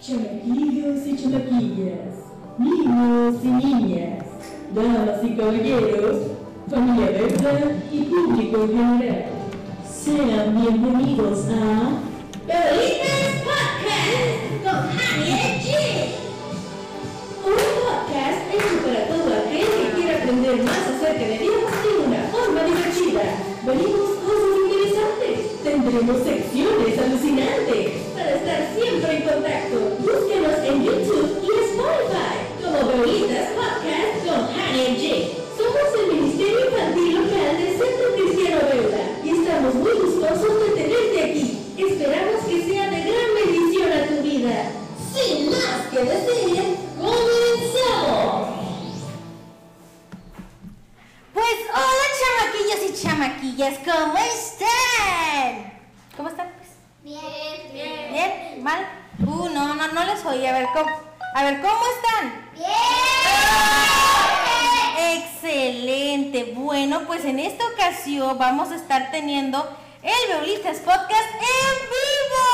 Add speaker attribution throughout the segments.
Speaker 1: Chamaquillos y chamaquillas, niños y niñas, damas y caballeros, familia Berta y público en general, sean bienvenidos a
Speaker 2: Bebelitas Podcast con y Jim.
Speaker 1: un podcast hecho para todo aquel que quiera aprender más acerca de Dios de una forma divertida. Venimos tendremos secciones alucinantes para estar siempre en contacto. Búsquenos en YouTube y Spotify como Bebelitas Podcast con y Jim. Somos el Ministerio Infantil Local del Centro Cristiano Beuda y estamos muy gustosos de tenerte aquí. Esperamos que sea de gran bendición a tu vida. Sin más que decir, comenzamos.
Speaker 3: Pues hola chamaquillos y chamaquillas, ¿cómo están? ¿Cómo están? pues?
Speaker 2: Bien. Bien.
Speaker 3: ¿Bien? ¿Mal? Uh, no, no, no les oí. A ver, ¿cómo, a ver, ¿cómo están? Excelente. Bueno, pues en esta ocasión vamos a estar teniendo el Beulistas Podcast en vivo.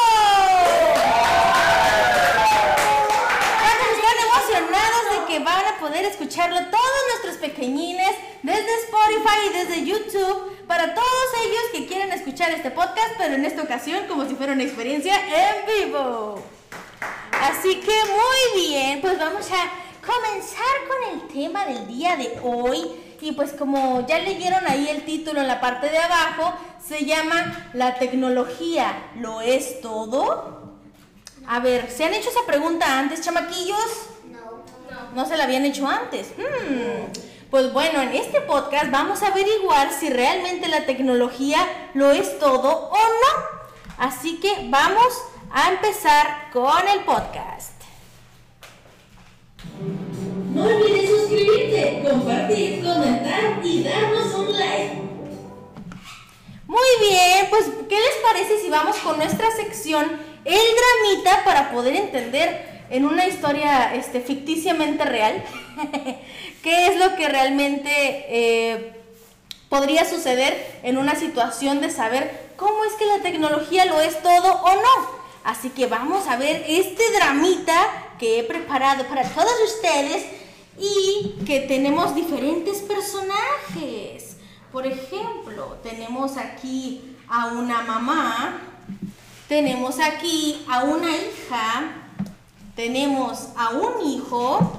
Speaker 3: ¿Cuántos están emocionados de que van a poder escucharlo todos nuestros pequeñines desde Spotify y desde YouTube para todos ellos que quieren escuchar este podcast, pero en esta ocasión como si fuera una experiencia en vivo? Así que muy bien, pues vamos a comenzar con el tema del día de hoy. Y pues como ya leyeron ahí el título en la parte de abajo, se llama La tecnología lo es todo. A ver, ¿se han hecho esa pregunta antes, chamaquillos?
Speaker 2: No.
Speaker 3: Se la habían hecho antes. Hmm. Pues bueno, en este podcast vamos a averiguar si realmente la tecnología lo es todo o no. Así que vamos a empezar con el podcast.
Speaker 1: No olvides suscribirte, compartir, comentar y darnos un like.
Speaker 3: Muy bien, pues ¿qué les parece si vamos con nuestra sección El Dramita para poder entender en una historia este, ficticiamente real qué es lo que realmente eh, podría suceder en una situación de saber cómo es que la tecnología lo es todo o no? Así que vamos a ver este dramita que he preparado para todos ustedes y que tenemos diferentes personajes. Por ejemplo, tenemos aquí a una mamá, tenemos aquí a una hija, tenemos a un hijo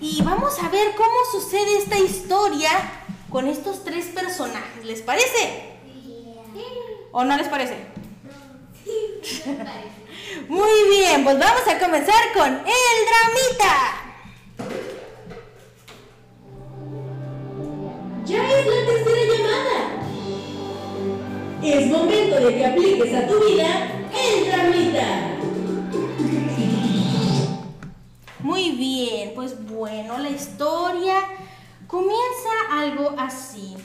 Speaker 3: y vamos a ver cómo sucede esta historia con estos tres personajes. ¿Les parece? ¿O no les parece? Muy bien, pues vamos a comenzar con el dramita.
Speaker 1: Ya es la tercera llamada. Es momento de que apliques a tu vida el dramita.
Speaker 3: Muy bien, pues bueno, la historia comienza algo así.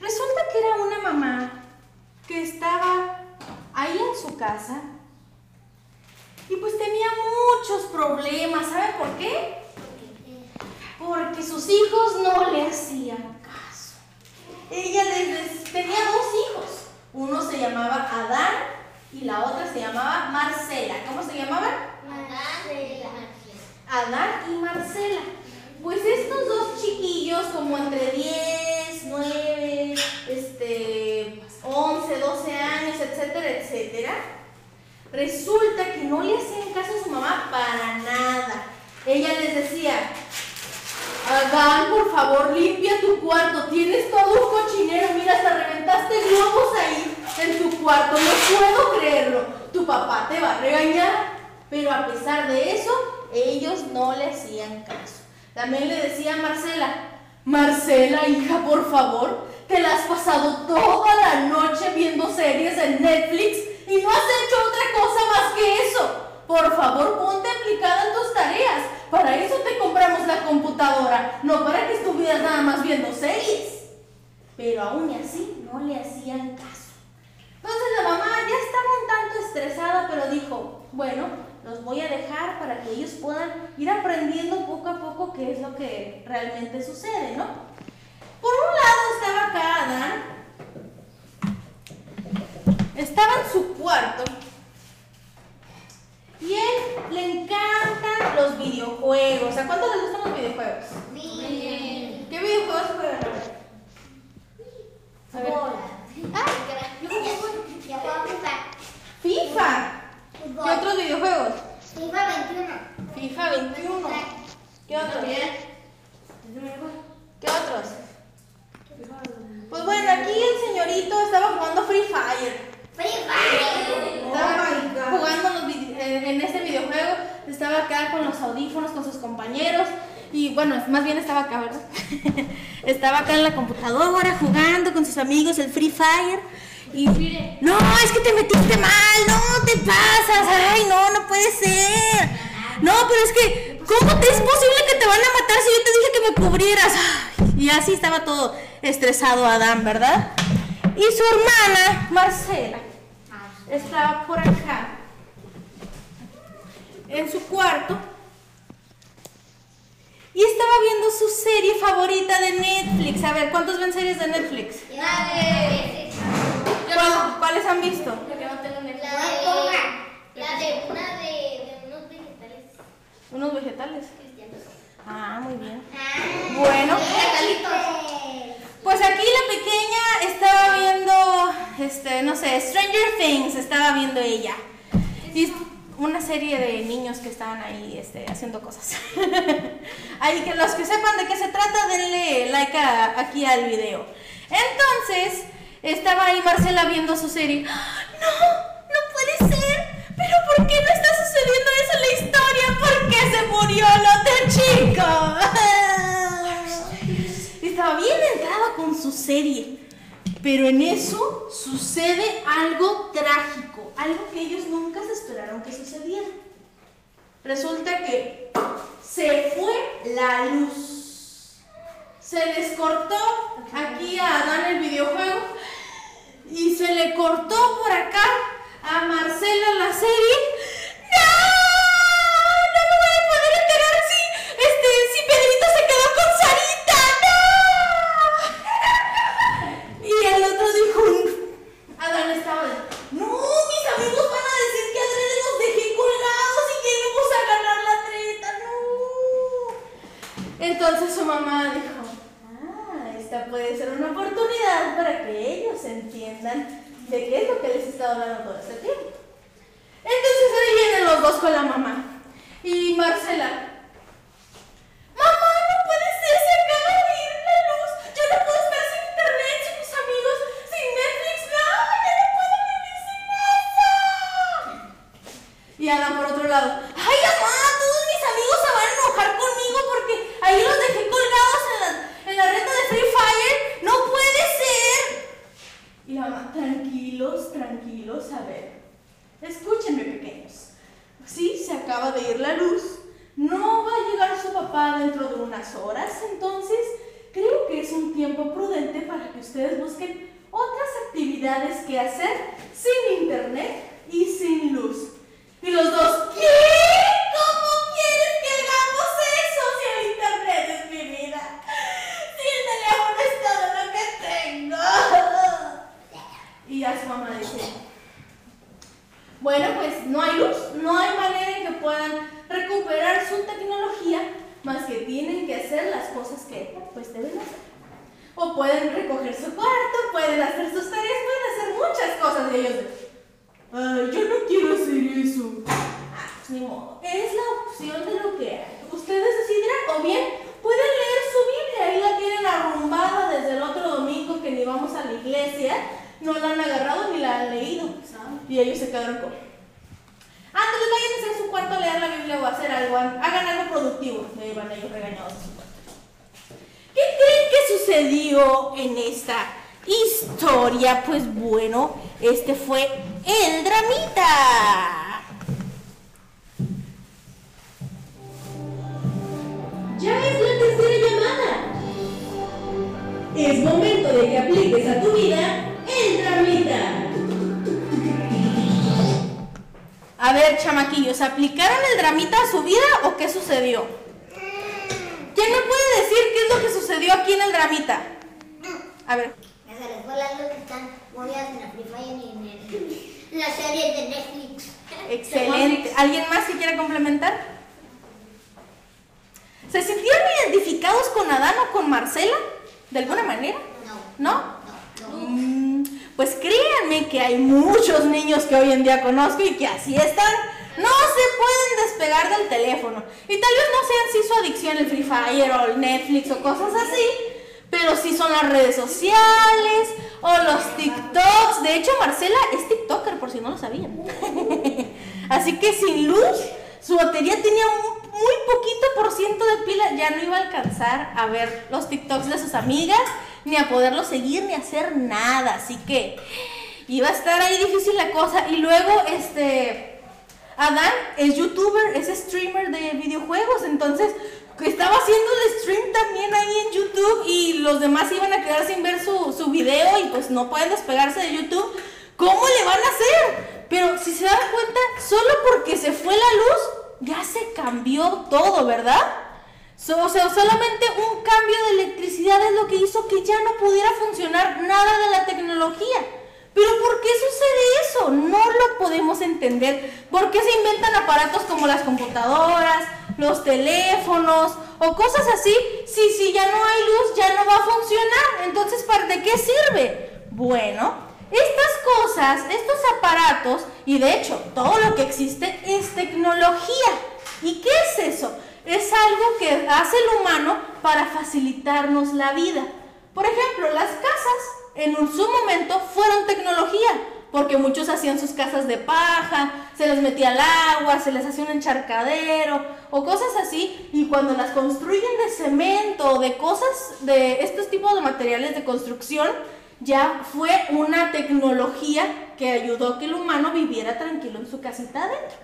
Speaker 3: Resulta que era una mamá que estaba ahí en su casa y pues tenía muchos problemas. ¿Saben por qué? Porque sus hijos no le hacían caso. Ella les, tenía dos hijos. Uno se llamaba Adán y la otra se llamaba Marcela. ¿Cómo se llamaban? Adán y Marcela. Pues estos dos chiquillos, como entre 10, 9, este, 11, 12 años, etcétera, etcétera, resulta que no le hacían caso a su mamá para nada. Ella les decía, Adán, por favor, limpia tu cuarto. Tienes todo un cochinero. Mira, hasta reventaste globos ahí en tu cuarto. No puedo creerlo. Tu papá te va a regañar. Pero a pesar de eso, ellos no le hacían caso. También le decía a Marcela, Marcela, hija, por favor, te la has pasado toda la noche viendo series en Netflix y no has hecho otra cosa más que eso. Por favor, ponte aplicada en tus tareas. Para eso te compramos la computadora, no para que estuvieras nada más viendo series. Pero aún así no le hacían caso. Entonces la mamá ya estaba un tanto estresada, pero dijo, bueno, los voy a dejar para que ellos puedan ir aprendiendo poco a poco qué es lo que realmente sucede, ¿no? Por un lado estaba acá Adán, estaba en su cuarto y él le encantan los videojuegos. ¿A cuántos les gustan los videojuegos?
Speaker 2: Bien.
Speaker 3: ¿Qué videojuegos juegan? A ver. Ah,
Speaker 2: juego FIFA.
Speaker 3: FIFA. ¿Qué otros videojuegos?
Speaker 2: FIFA 21.
Speaker 3: FIFA 21. ¿Qué otros? ¿Qué otros? Pues bueno, aquí el señorito estaba jugando Free Fire.
Speaker 2: Free Fire.
Speaker 3: Estaba jugando en- en este videojuego, estaba acá con los audífonos, con sus compañeros. Y bueno, más bien estaba acá, ¿verdad? estaba acá en la computadora jugando con sus amigos el Free Fire. Y no, es que te metiste mal, no te pasas, ay, no, no puede ser. No, pero es que, ¿cómo te es posible que te van a matar si yo te dije que me cubrieras? Y así estaba todo estresado Adán, ¿verdad? Y su hermana, Marcela, estaba por acá, en su cuarto, y estaba viendo su serie favorita de Netflix. A ver, ¿cuántos ven series de Netflix?
Speaker 2: La
Speaker 3: ¿Cuál- ¿Cuáles han visto?
Speaker 2: de. La de una de, de unos vegetales
Speaker 3: Unos vegetales.
Speaker 2: cristianos.
Speaker 3: Ah, muy bien.
Speaker 2: Ah,
Speaker 3: Bueno. Pues aquí la pequeña estaba viendo, este, no sé, Stranger Things, estaba viendo ella. Y una serie de niños que estaban ahí este, haciendo cosas. ahí que los que sepan de qué se trata, denle like a- aquí al video. Entonces, estaba ahí Marcela viendo su serie. ¡Ah! ¡No! ¡No puede ser! ¿Pero por qué no está sucediendo eso en la historia? ¿Por qué se murió el otro chico? Estaba bien entrada con su serie. Pero en eso sucede algo trágico, algo que ellos nunca se esperaron que sucediera. Resulta que se fue la luz. Se les cortó aquí a Adán el videojuego y se le cortó por acá a Marcela la serie. ¡No! Acaba de ir la luz. No va a llegar su papá dentro de unas horas, entonces creo que es un tiempo prudente para que ustedes busquen otras actividades que hacer sin internet y sin luz. Y los dos, ¿qué? ¿Cómo quieres que hagamos eso si el internet es mi vida? Si el teléfono es todo lo que tengo. Y a su mamá dice, bueno, pues no hay luz, no hay manera puedan recuperar su tecnología, más que tienen que hacer las cosas que pues deben hacer. O pueden recoger su cuarto, pueden hacer sus tareas, pueden hacer muchas cosas y ellos de, ay, yo no quiero hacer eso. Ni modo, es la opción de lo que hay. Ustedes decidirán, o bien pueden leer su Biblia, ahí la tienen arrumbada desde el otro domingo que ni vamos a la iglesia, no la han agarrado ni la han leído. Y ellos se quedaron con. Antes váyanse a su cuarto a leer la Biblia o a hacer algo, hagan algo productivo. Ahí van ellos regañados. ¿Qué creen que sucedió en esta historia? Pues bueno, este fue el dramita.
Speaker 1: Ya es la tercera llamada. Es momento de que apliques a tu vida el dramita.
Speaker 3: A ver, chamaquillos, ¿aplicaron el dramita a su vida o qué sucedió? ¿Quién me puede decir qué es lo que sucedió aquí en el dramita? A ver.
Speaker 2: Se les fue la luz, están movidas en la Free Fire y en el La serie de Netflix.
Speaker 3: Excelente. ¿Alguien más que quiera complementar? ¿Se sintieron identificados con Adán o con Marcela? ¿De alguna manera?
Speaker 2: ¿No?
Speaker 3: No. Pues créanme que hay muchos niños que hoy en día conozco y que así están. No se pueden despegar del teléfono. Y tal vez no sean si su adicción el Free Fire o el Netflix o cosas así. Pero sí son las redes sociales o los TikToks. De hecho, Marcela es TikToker, por si no lo sabían. Así que sin luz, su batería tenía un muy poquito por ciento de pila. Ya no iba a alcanzar a ver los TikToks de sus amigas, ni a poderlos seguir, ni hacer nada. Así que iba a estar ahí difícil la cosa. Y luego, este. Adán es youtuber, es streamer de videojuegos, entonces estaba haciendo el stream también ahí en YouTube y los demás iban a quedar sin ver su, su video y pues no pueden despegarse de YouTube. ¿Cómo le van a hacer? Pero si se dan cuenta, solo porque se fue la luz, ya se cambió todo, ¿verdad? O sea, solamente un cambio de electricidad es lo que hizo que ya no pudiera funcionar nada de la tecnología. Pero ¿por qué sucede eso? No lo podemos entender. ¿Por qué se inventan aparatos como las computadoras, los teléfonos o cosas así? Si, si ya no hay luz, ya no va a funcionar. Entonces, ¿para de qué sirve? Bueno, estas cosas, estos aparatos, y de hecho, todo lo que existe es tecnología. ¿Y qué es eso? Es algo que hace el humano para facilitarnos la vida. Por ejemplo, las casas en un- su momento fueron tecnología, porque muchos hacían sus casas de paja, se les metía el agua, se les hacía un encharcadero o cosas así, y cuando las construyen de cemento o de cosas de estos tipos de materiales de construcción, ya fue una tecnología que ayudó a que el humano viviera tranquilo en su casita adentro.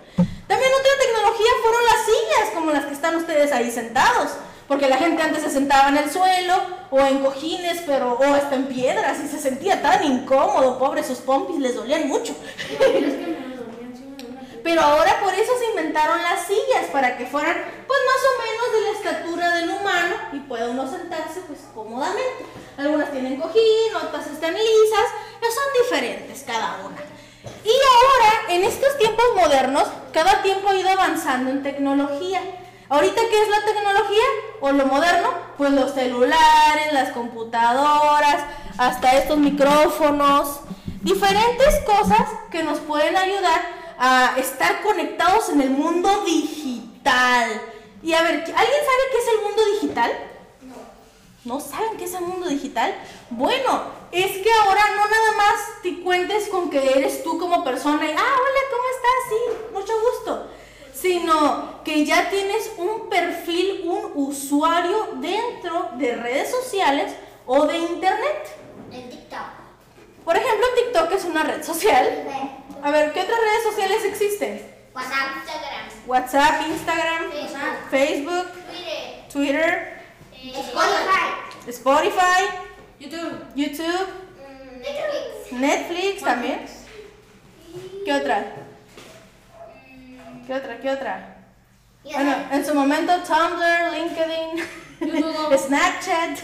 Speaker 3: También otra tecnología fueron las sillas, como las que están ustedes ahí sentados. Porque la gente antes se sentaba en el suelo o en cojines, pero o hasta en piedras y se sentía tan incómodo, pobre, sus pompis les dolían mucho. Pero ahora por eso se inventaron las sillas, para que fueran pues más o menos de la estatura del humano y pueda uno sentarse pues cómodamente. Algunas tienen cojín, otras están lisas, pero son diferentes cada una. Y ahora, en estos tiempos modernos, cada tiempo ha ido avanzando en tecnología. Ahorita, ¿qué es la tecnología? O lo moderno, pues los celulares, las computadoras, hasta estos micrófonos, diferentes cosas que nos pueden ayudar a estar conectados en el mundo digital. Y a ver, ¿alguien sabe qué es el mundo digital? ¿No saben qué es el mundo digital? Bueno, es que ahora no nada más te cuentes con que eres tú como persona y, ah, hola, ¿cómo estás? Sí, mucho gusto. Sino que ya tienes un perfil, un usuario dentro de redes sociales o de internet.
Speaker 2: En TikTok.
Speaker 3: Por ejemplo, TikTok es una red social. A ver, ¿qué otras redes sociales existen?
Speaker 2: WhatsApp, Instagram,
Speaker 3: WhatsApp, Instagram,
Speaker 2: Facebook.
Speaker 3: Facebook,
Speaker 2: Twitter,
Speaker 3: Twitter,
Speaker 2: Spotify,
Speaker 3: Spotify,
Speaker 4: YouTube.
Speaker 3: YouTube,
Speaker 2: mm, Netflix.
Speaker 3: Netflix también. ¿Qué otra? ¿Qué otra? ¿Qué otra? Bueno, en su momento Tumblr, LinkedIn. Snapchat,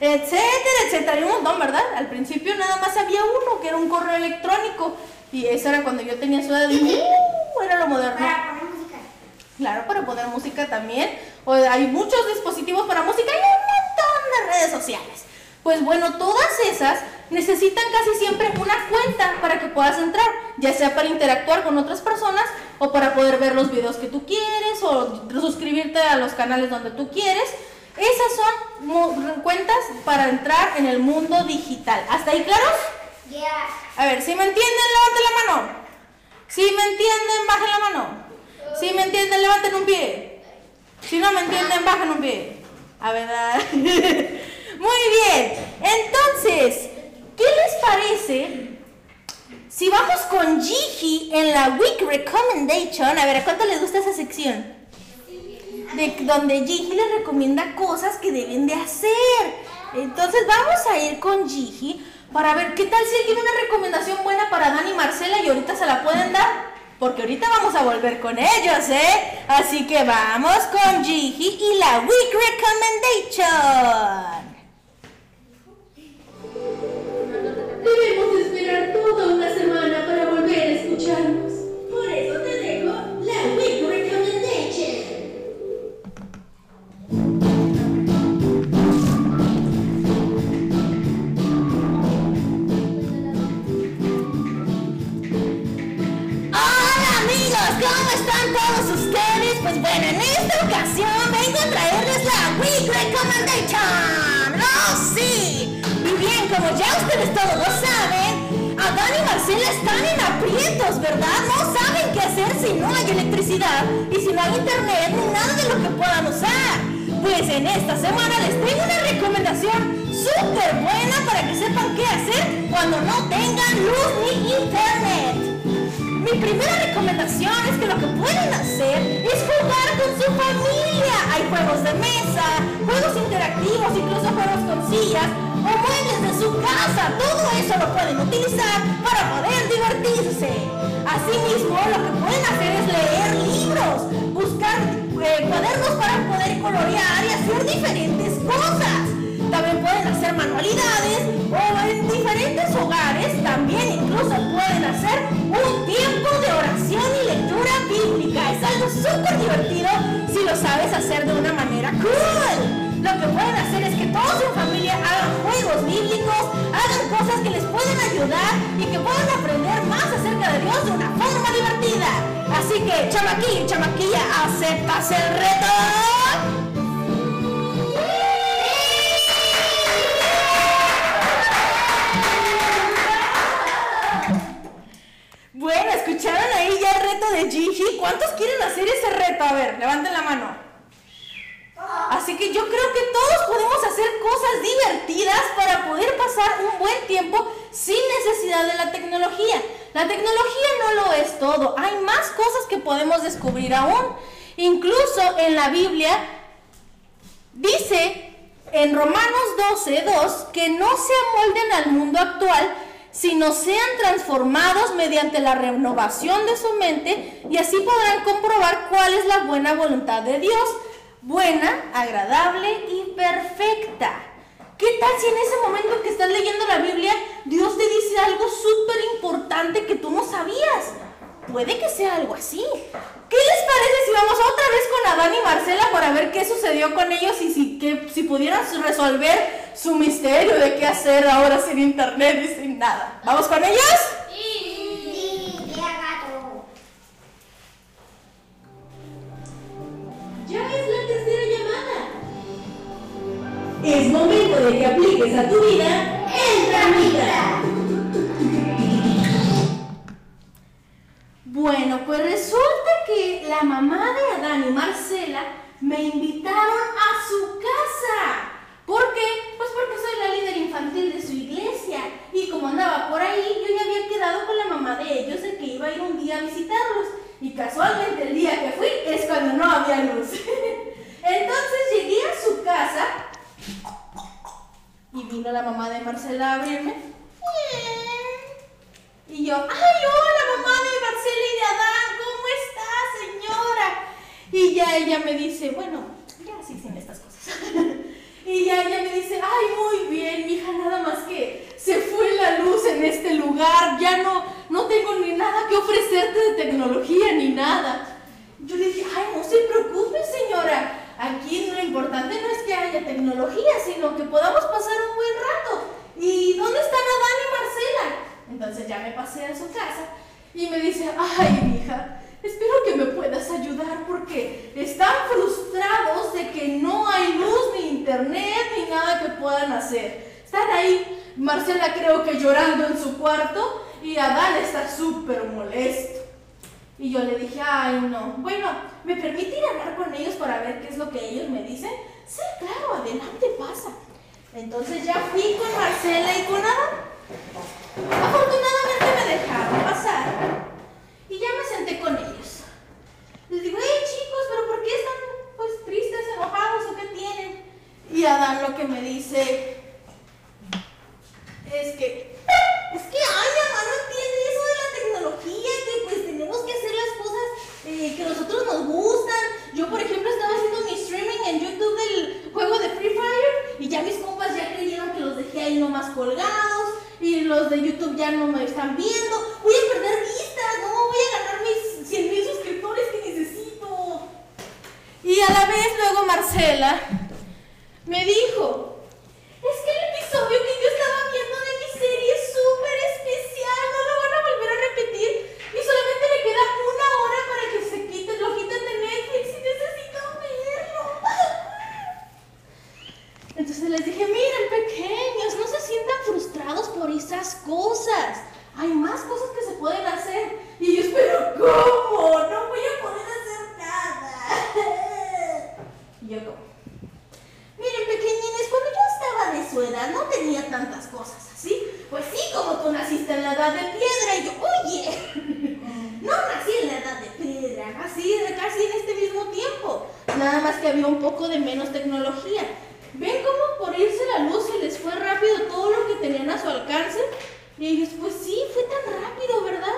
Speaker 3: etcétera, etcétera. Hay un montón, ¿verdad? Al principio nada más había uno que era un correo electrónico. Y eso era cuando yo tenía su edad. Y, ¡uh! era lo moderno. Claro, para poner música también. O hay muchos dispositivos para música y un montón de redes sociales. Pues bueno, todas esas necesitan casi siempre una cuenta para que puedas entrar, ya sea para interactuar con otras personas o para poder ver los videos que tú quieres o suscribirte a los canales donde tú quieres. Esas son cuentas para entrar en el mundo digital. ¿Hasta ahí claros?
Speaker 2: Yeah.
Speaker 3: A ver, si me entienden, levanten la mano. Si me entienden, bajen la mano. Si me entienden, levanten un pie. Si no me entienden, bajen un pie. A ver, ah. Muy bien. Entonces, ¿qué les parece si vamos con Gigi en la Week Recommendation? A ver, ¿a cuánto les gusta esa sección? De donde Gigi les recomienda cosas que deben de hacer. Entonces vamos a ir con Gigi para ver qué tal si él tiene una recomendación buena para Dani y Marcela y ahorita se la pueden dar. Porque ahorita vamos a volver con ellos, ¿eh? Así que vamos con Gigi y la Week Recommendation. Todos ustedes? Pues bueno, en esta ocasión vengo a traerles la Week Recommendation. ¡Oh, sí! Y bien, como ya ustedes todos lo saben, Adán y Marcela están en aprietos, ¿verdad? No saben qué hacer si no hay electricidad y si no hay internet ni nada de lo que puedan usar. Pues en esta semana les tengo una recomendación súper buena para que sepan qué hacer cuando no tengan luz ni internet. Mi primera recomendación es que lo que pueden hacer es jugar con su familia. Hay juegos de mesa, juegos interactivos, incluso juegos con sillas o muebles de su casa. Todo eso lo pueden utilizar para poder divertirse. Asimismo, lo que pueden hacer es leer libros, buscar eh, cuadernos para poder colorear y hacer diferentes cosas. También pueden hacer manualidades o en diferentes hogares también incluso pueden hacer un tiempo de oración y lectura bíblica. Es algo súper divertido si lo sabes hacer de una manera cool. Lo que pueden hacer es que todos en familia hagan juegos bíblicos, hagan cosas que les pueden ayudar y que puedan aprender más acerca de Dios de una forma divertida. Así que, chamaquillo y chamaquilla, ¿aceptas el reto? ¿Escucharon ahí ya el reto de Gigi? ¿Cuántos quieren hacer ese reto? A ver, levanten la mano. Así que yo creo que todos podemos hacer cosas divertidas para poder pasar un buen tiempo sin necesidad de la tecnología. La tecnología no lo es todo. Hay más cosas que podemos descubrir aún. Incluso en la Biblia dice en Romanos 12:2 que no se amolden al mundo actual, sino sean transformados mediante la renovación de su mente y así podrán comprobar cuál es la buena voluntad de Dios, buena, agradable y perfecta. ¿Qué tal si en ese momento que estás leyendo la Biblia Dios te dice algo súper importante que tú no sabías? Puede que sea algo así. ¿Qué les parece si vamos otra vez con Adán y Marcela para ver qué sucedió con ellos y si, que, si pudieran resolver su misterio de qué hacer ahora sin internet y sin nada? ¿Vamos con ellos? Y vino la mamá de Marcela a abrirme. Y yo, ay, hola mamá de Marcela y de Adán, ¿cómo está señora? Y ya ella me dice, bueno, ya sí sin estas cosas. y ya ella me dice, ay, muy bien, mija, nada más que se fue la luz en este lugar, ya no, no tengo ni nada que ofrecerte de tecnología ni nada. Yo le dije, ay, no se preocupe señora, aquí lo importante no es que haya tecnología, sino que podamos pasar un buen rato. ¿Y dónde están Adán y Marcela? Entonces ya me pasé a su casa y me dice, ay hija, espero que me puedas ayudar porque están frustrados de que no hay luz ni internet ni nada que puedan hacer. Están ahí, Marcela creo que llorando en su cuarto y Adán está súper molesto. Y yo le dije, ay no, bueno, ¿me permite ir a para ver qué es lo que ellos me dicen? Sí, claro, adelante, pasa. Entonces ya fui con Marcela y con Adán. Afortunadamente me dejaron pasar y ya me senté con ellos. Les digo, hey chicos, pero ¿por qué están pues tristes, enojados o qué tienen? Y Adán lo que me dice es que, es que, ay, mamá, no entiende eso de la tecnología, que pues tenemos que hacer las cosas eh, que a nosotros nos gustan. Yo, por ejemplo, estaba haciendo mi streaming en YouTube del juego de Free Fire y ya mis compas ya creyeron que los dejé ahí nomás colgados y los de YouTube ya no me están viendo. Voy a perder vistas, no voy a ganar mis 100 mil suscriptores que necesito. Y a la vez luego Marcela me dijo, es que el episodio que yo estaba viendo de mi serie es súper especial, no lo van a volver a repetir y solamente le queda una hora para que se quiten los nada más que había un poco de menos tecnología. ¿Ven cómo por irse la luz se les fue rápido todo lo que tenían a su alcance? Y ellos, pues sí, fue tan rápido, ¿verdad?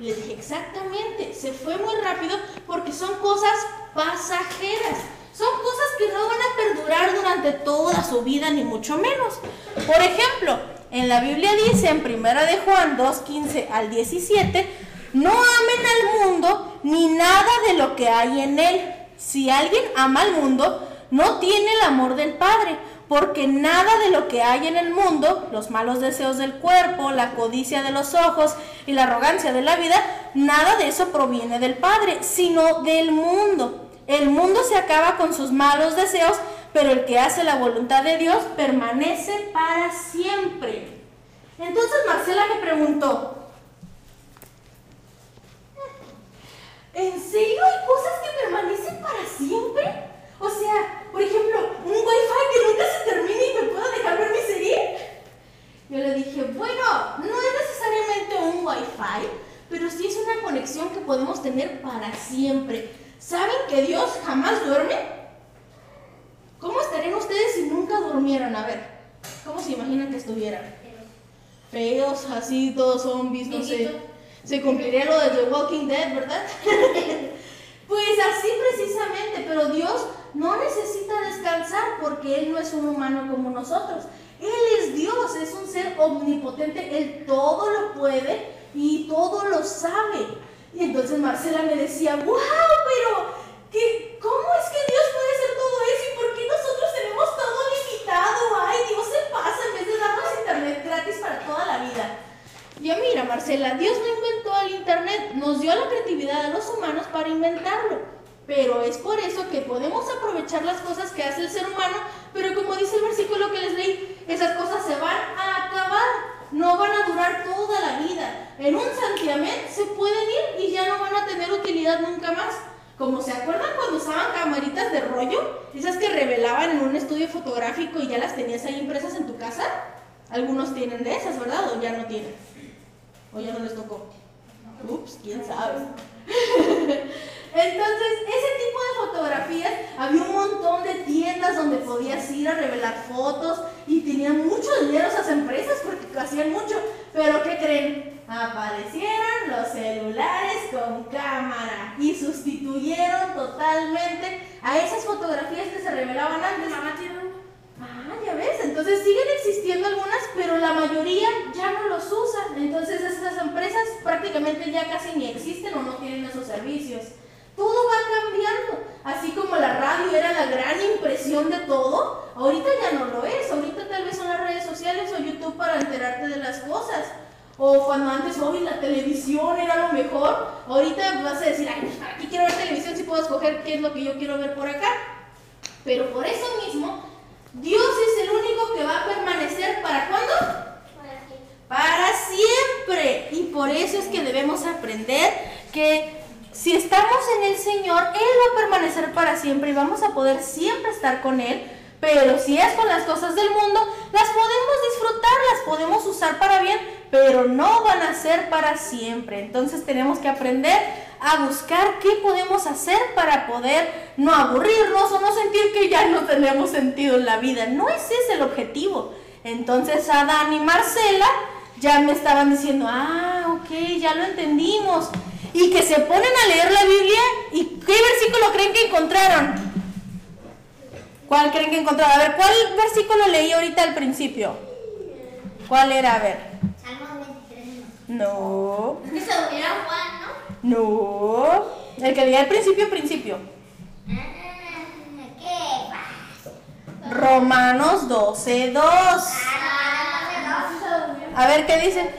Speaker 3: Y les dije, exactamente, se fue muy rápido porque son cosas pasajeras. Son cosas que no van a perdurar durante toda su vida, ni mucho menos. Por ejemplo, en la Biblia dice en 1 de Juan 2, 15 al 17, no amen al mundo ni nada de lo que hay en él. Si alguien ama al mundo, no tiene el amor del Padre, porque nada de lo que hay en el mundo, los malos deseos del cuerpo, la codicia de los ojos y la arrogancia de la vida, nada de eso proviene del Padre, sino del mundo. El mundo se acaba con sus malos deseos, pero el que hace la voluntad de Dios permanece para siempre. Entonces Marcela me preguntó, ¿en serio hay cosas que permanecen para siempre? O sea, por ejemplo, un wifi que nunca se termine y me pueda dejar ver mi serie. Yo le dije, bueno, no es necesariamente un wifi, pero sí es una conexión que podemos tener para siempre. ¿Saben que Dios jamás duerme? ¿Cómo estarían ustedes si nunca durmieran? A ver, ¿cómo se imaginan que estuvieran? Feos, así, todos zombies, no sé. Se cumpliría lo de The Walking Dead, ¿verdad? pues así precisamente, pero Dios no necesita descansar porque Él no es un humano como nosotros. Él es Dios, es un ser omnipotente, Él todo lo puede y todo lo sabe. Y entonces Marcela me decía, wow, pero ¿qué, ¿cómo es que Dios puede hacer todo eso y por qué nosotros tenemos todo limitado? Ay, Dios se pasa en vez de darnos internet gratis para toda la vida. Ya mira, Marcela, Dios no inventó el internet, nos dio la creatividad a los humanos para inventarlo. Pero es por eso que podemos aprovechar las cosas que hace el ser humano, pero como dice el versículo que les leí, esas cosas se van a acabar, no van a durar toda la vida. En un santiamén se pueden ir y ya no van a tener utilidad nunca más. Como se acuerdan cuando usaban camaritas de rollo, esas que revelaban en un estudio fotográfico y ya las tenías ahí impresas en tu casa. Algunos tienen de esas, ¿verdad? O ya no tienen. O ya no les tocó. Ups, quién sabe. Entonces, ese tipo de fotografías, había un montón de tiendas donde podías ir a revelar fotos y tenían mucho dinero esas empresas porque hacían mucho. Pero ¿qué creen? Aparecieron los celulares con cámara y sustituyeron totalmente a esas fotografías que se revelaban antes. Ah, ves, entonces siguen existiendo algunas, pero la mayoría ya no los usan. Entonces esas empresas prácticamente ya casi ni existen o no tienen esos servicios. Todo va cambiando. Así como la radio era la gran impresión de todo, ahorita ya no lo es. Ahorita tal vez son las redes sociales o YouTube para enterarte de las cosas. O cuando antes, hoy la televisión era lo mejor, ahorita vas a decir, aquí quiero ver televisión si puedo escoger qué es lo que yo quiero ver por acá. Pero por eso mismo, Dios es el único que va a permanecer para cuándo? Para siempre. Y por eso es que debemos aprender que si estamos en el Señor, Él va a permanecer para siempre y vamos a poder siempre estar con Él. Pero si es con las cosas del mundo, las podemos disfrutar, las podemos usar para bien, pero no van a ser para siempre. Entonces tenemos que aprender a buscar qué podemos hacer para poder no aburrirnos o no sentir que ya no tenemos sentido en la vida. No ese es el objetivo. Entonces Adán y Marcela ya me estaban diciendo, ah, ok, ya lo entendimos y que se ponen a leer la Biblia y ¿qué versículo creen que encontraron? ¿Cuál creen que encontraron? A ver, ¿cuál versículo leí ahorita al principio? ¿Cuál era? A ver.
Speaker 2: Salmo 23.
Speaker 3: No.
Speaker 2: Juan, ¿no?
Speaker 3: El que leí al principio, principio.
Speaker 2: ¿Qué?
Speaker 3: Romanos 12, 2.
Speaker 2: Ah,
Speaker 3: A ver, ¿qué dice?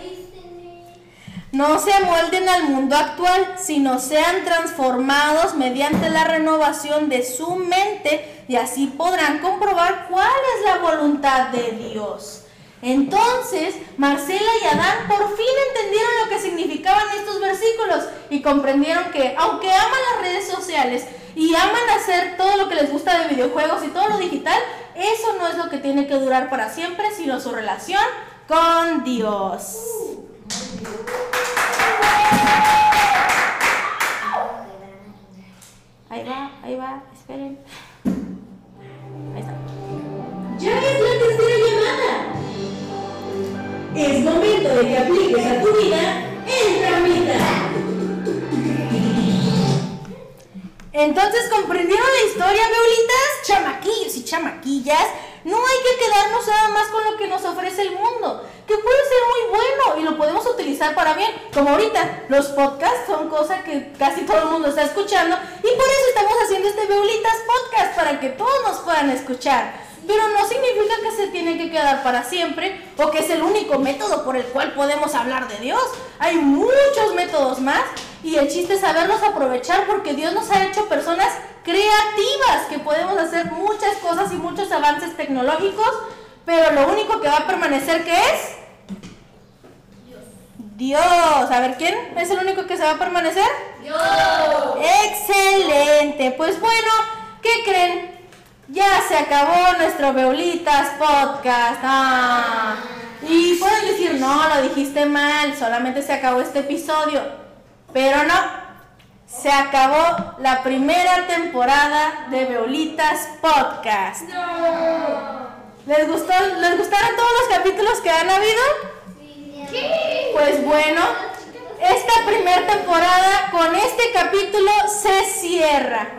Speaker 3: No se amolden al mundo actual, sino sean transformados mediante la renovación de su mente y así podrán comprobar cuál es la voluntad de Dios. Entonces, Marcela y Adán por fin entendieron lo que significaban estos versículos y comprendieron que aunque aman las redes sociales y aman hacer todo lo que les gusta de videojuegos y todo lo digital, eso no es lo que tiene que durar para siempre, sino su relación con Dios.
Speaker 1: Llegues a tu vida.
Speaker 3: Entonces, ¿comprendieron la historia, Beulitas? Chamaquillos y chamaquillas, no hay que quedarnos nada más con lo que nos ofrece el mundo, que puede ser muy bueno y lo podemos utilizar para bien. Como ahorita, los podcasts son cosas que casi todo el mundo está escuchando y por eso estamos haciendo este Beulitas Podcast, para que todos nos puedan escuchar. Pero no significa que se tiene que quedar para siempre o que es el único método por el cual podemos hablar de Dios. Hay muchos métodos más y el chiste es saberlos aprovechar porque Dios nos ha hecho personas creativas que podemos hacer muchas cosas y muchos avances tecnológicos, pero lo único que va a permanecer que es Dios. A ver, ¿quién es el único que se va a permanecer?
Speaker 2: Dios.
Speaker 3: Excelente. Pues bueno, ¿qué creen? Ya se acabó nuestro Beulitas Podcast. Ah. Y pueden decir, no, lo dijiste mal, solamente se acabó este episodio. Pero no, se acabó la primera temporada de Beulitas Podcast. ¿Les, gustó, ¿Les gustaron todos los capítulos que han habido? Pues bueno, esta primera temporada con este capítulo se cierra.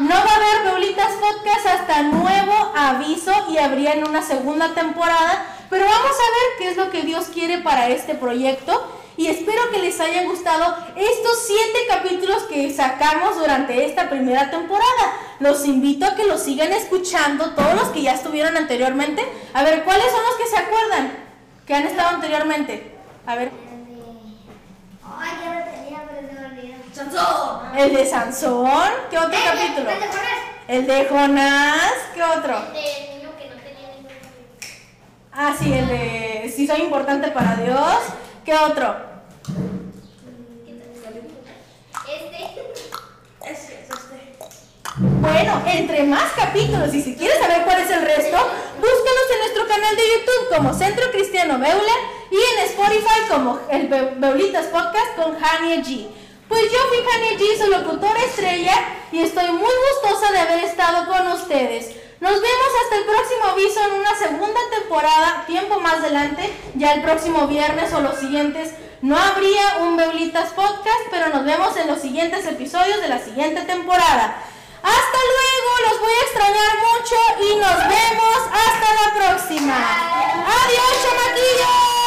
Speaker 3: No va a haber Beulitas Podcast hasta nuevo aviso y habría en una segunda temporada, pero vamos a ver qué es lo que Dios quiere para este proyecto y espero que les hayan gustado estos siete capítulos que sacamos durante esta primera temporada. Los invito a que los sigan escuchando, todos los que ya estuvieron anteriormente. A ver, ¿cuáles son los que se acuerdan? Que han estado anteriormente. A ver.
Speaker 2: Ay, ya lo tenía, pero se me olvidó.
Speaker 3: Sansón. El de Sansón. ¿Qué otro capítulo?
Speaker 2: ¿cuál te acuerdas?
Speaker 3: El de Jonás. ¿Qué otro?
Speaker 2: De niño que no tenía ningún.
Speaker 3: Ah, sí, el de si soy importante para Dios. ¿Qué otro?
Speaker 2: Este.
Speaker 3: Bueno, entre más capítulos y si quieres saber cuál es el resto, búscanos en nuestro canal de YouTube como Centro Cristiano Beula y en Spotify como el Be- Beulitas Podcast con Hania G. Pues yo fui Hania G, su locutora estrella y estoy muy gustosa de haber estado con ustedes. Nos vemos hasta el próximo aviso en una segunda temporada, tiempo más adelante, ya el próximo viernes o los siguientes. No habría un Beulitas Podcast, pero nos vemos en los siguientes episodios de la siguiente temporada. Hasta luego, los voy a extrañar mucho y nos vemos hasta la próxima. Adiós, chamaquillos.